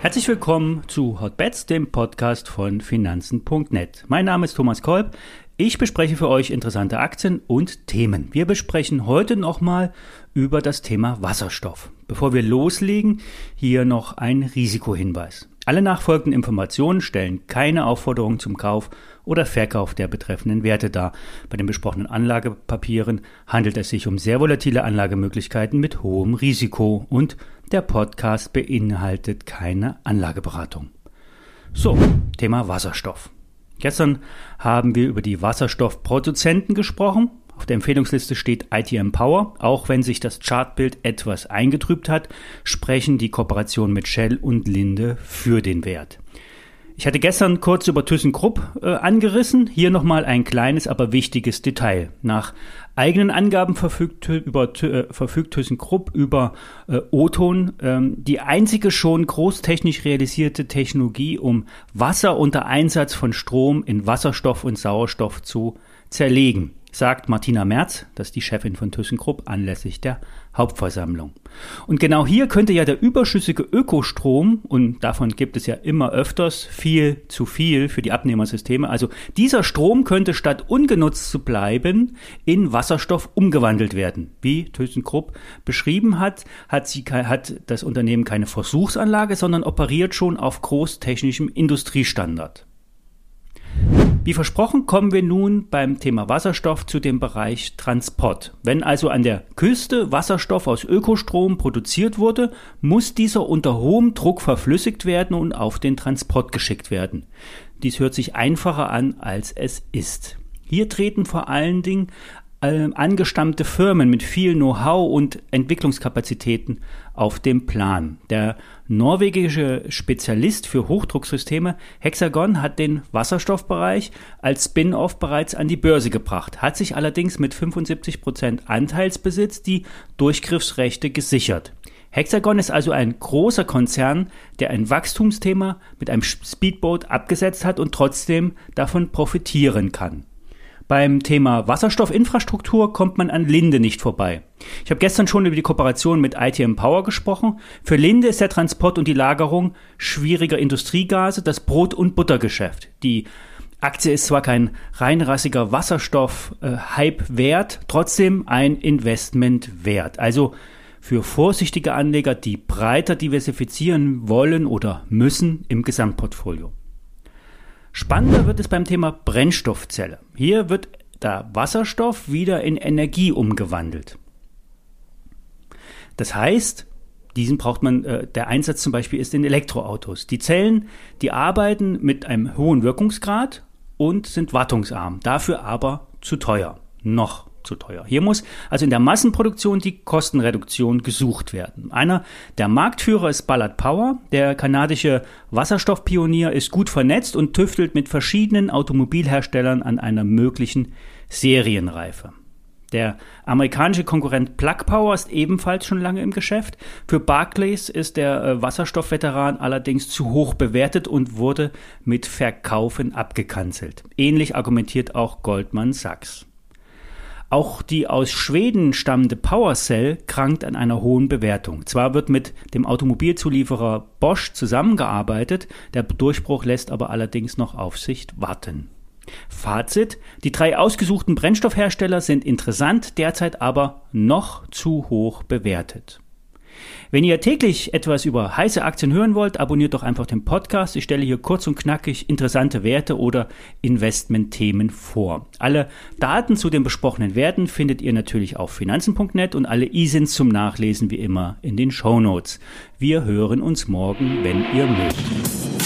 Herzlich willkommen zu Hotbets, dem Podcast von Finanzen.net. Mein Name ist Thomas Kolb. Ich bespreche für euch interessante Aktien und Themen. Wir besprechen heute nochmal über das Thema Wasserstoff. Bevor wir loslegen, hier noch ein Risikohinweis. Alle nachfolgenden Informationen stellen keine Aufforderung zum Kauf oder Verkauf der betreffenden Werte dar. Bei den besprochenen Anlagepapieren handelt es sich um sehr volatile Anlagemöglichkeiten mit hohem Risiko und der Podcast beinhaltet keine Anlageberatung. So, Thema Wasserstoff. Gestern haben wir über die Wasserstoffproduzenten gesprochen. Auf der Empfehlungsliste steht ITM Power. Auch wenn sich das Chartbild etwas eingetrübt hat, sprechen die Kooperationen mit Shell und Linde für den Wert. Ich hatte gestern kurz über ThyssenKrupp äh, angerissen. Hier nochmal ein kleines, aber wichtiges Detail. Nach eigenen Angaben verfügt, über, äh, verfügt ThyssenKrupp über äh, O-Ton, ähm, die einzige schon großtechnisch realisierte Technologie, um Wasser unter Einsatz von Strom in Wasserstoff und Sauerstoff zu zerlegen sagt Martina Merz, das ist die Chefin von ThyssenKrupp, anlässlich der Hauptversammlung. Und genau hier könnte ja der überschüssige Ökostrom, und davon gibt es ja immer öfters viel zu viel für die Abnehmersysteme, also dieser Strom könnte statt ungenutzt zu bleiben, in Wasserstoff umgewandelt werden. Wie ThyssenKrupp beschrieben hat, hat, sie, hat das Unternehmen keine Versuchsanlage, sondern operiert schon auf großtechnischem Industriestandard. Wie versprochen kommen wir nun beim Thema Wasserstoff zu dem Bereich Transport. Wenn also an der Küste Wasserstoff aus Ökostrom produziert wurde, muss dieser unter hohem Druck verflüssigt werden und auf den Transport geschickt werden. Dies hört sich einfacher an, als es ist. Hier treten vor allen Dingen äh, angestammte Firmen mit viel Know-how und Entwicklungskapazitäten auf dem Plan. Der norwegische Spezialist für Hochdrucksysteme Hexagon hat den Wasserstoffbereich als Spin-off bereits an die Börse gebracht, hat sich allerdings mit 75 Prozent Anteilsbesitz die Durchgriffsrechte gesichert. Hexagon ist also ein großer Konzern, der ein Wachstumsthema mit einem Speedboat abgesetzt hat und trotzdem davon profitieren kann. Beim Thema Wasserstoffinfrastruktur kommt man an Linde nicht vorbei. Ich habe gestern schon über die Kooperation mit ITM Power gesprochen. Für Linde ist der Transport und die Lagerung schwieriger Industriegase das Brot- und Buttergeschäft. Die Aktie ist zwar kein reinrassiger Wasserstoff-Hype wert, trotzdem ein Investment wert. Also für vorsichtige Anleger, die breiter diversifizieren wollen oder müssen im Gesamtportfolio. Spannender wird es beim Thema Brennstoffzelle. Hier wird der Wasserstoff wieder in Energie umgewandelt. Das heißt, diesen braucht man, äh, der Einsatz zum Beispiel ist in Elektroautos. Die Zellen, die arbeiten mit einem hohen Wirkungsgrad und sind wartungsarm, dafür aber zu teuer. Noch zu teuer. Hier muss also in der Massenproduktion die Kostenreduktion gesucht werden. Einer der Marktführer ist Ballard Power. Der kanadische Wasserstoffpionier ist gut vernetzt und tüftelt mit verschiedenen Automobilherstellern an einer möglichen Serienreife. Der amerikanische Konkurrent Plug Power ist ebenfalls schon lange im Geschäft. Für Barclays ist der äh, Wasserstoffveteran allerdings zu hoch bewertet und wurde mit Verkaufen abgekanzelt. Ähnlich argumentiert auch Goldman Sachs. Auch die aus Schweden stammende PowerCell krankt an einer hohen Bewertung. Zwar wird mit dem Automobilzulieferer Bosch zusammengearbeitet, der Durchbruch lässt aber allerdings noch auf sich warten. Fazit, die drei ausgesuchten Brennstoffhersteller sind interessant, derzeit aber noch zu hoch bewertet. Wenn ihr täglich etwas über heiße Aktien hören wollt, abonniert doch einfach den Podcast. Ich stelle hier kurz und knackig interessante Werte oder Investmentthemen vor. Alle Daten zu den besprochenen Werten findet ihr natürlich auf finanzen.net und alle ISINs zum Nachlesen wie immer in den Show Notes. Wir hören uns morgen, wenn ihr mögt.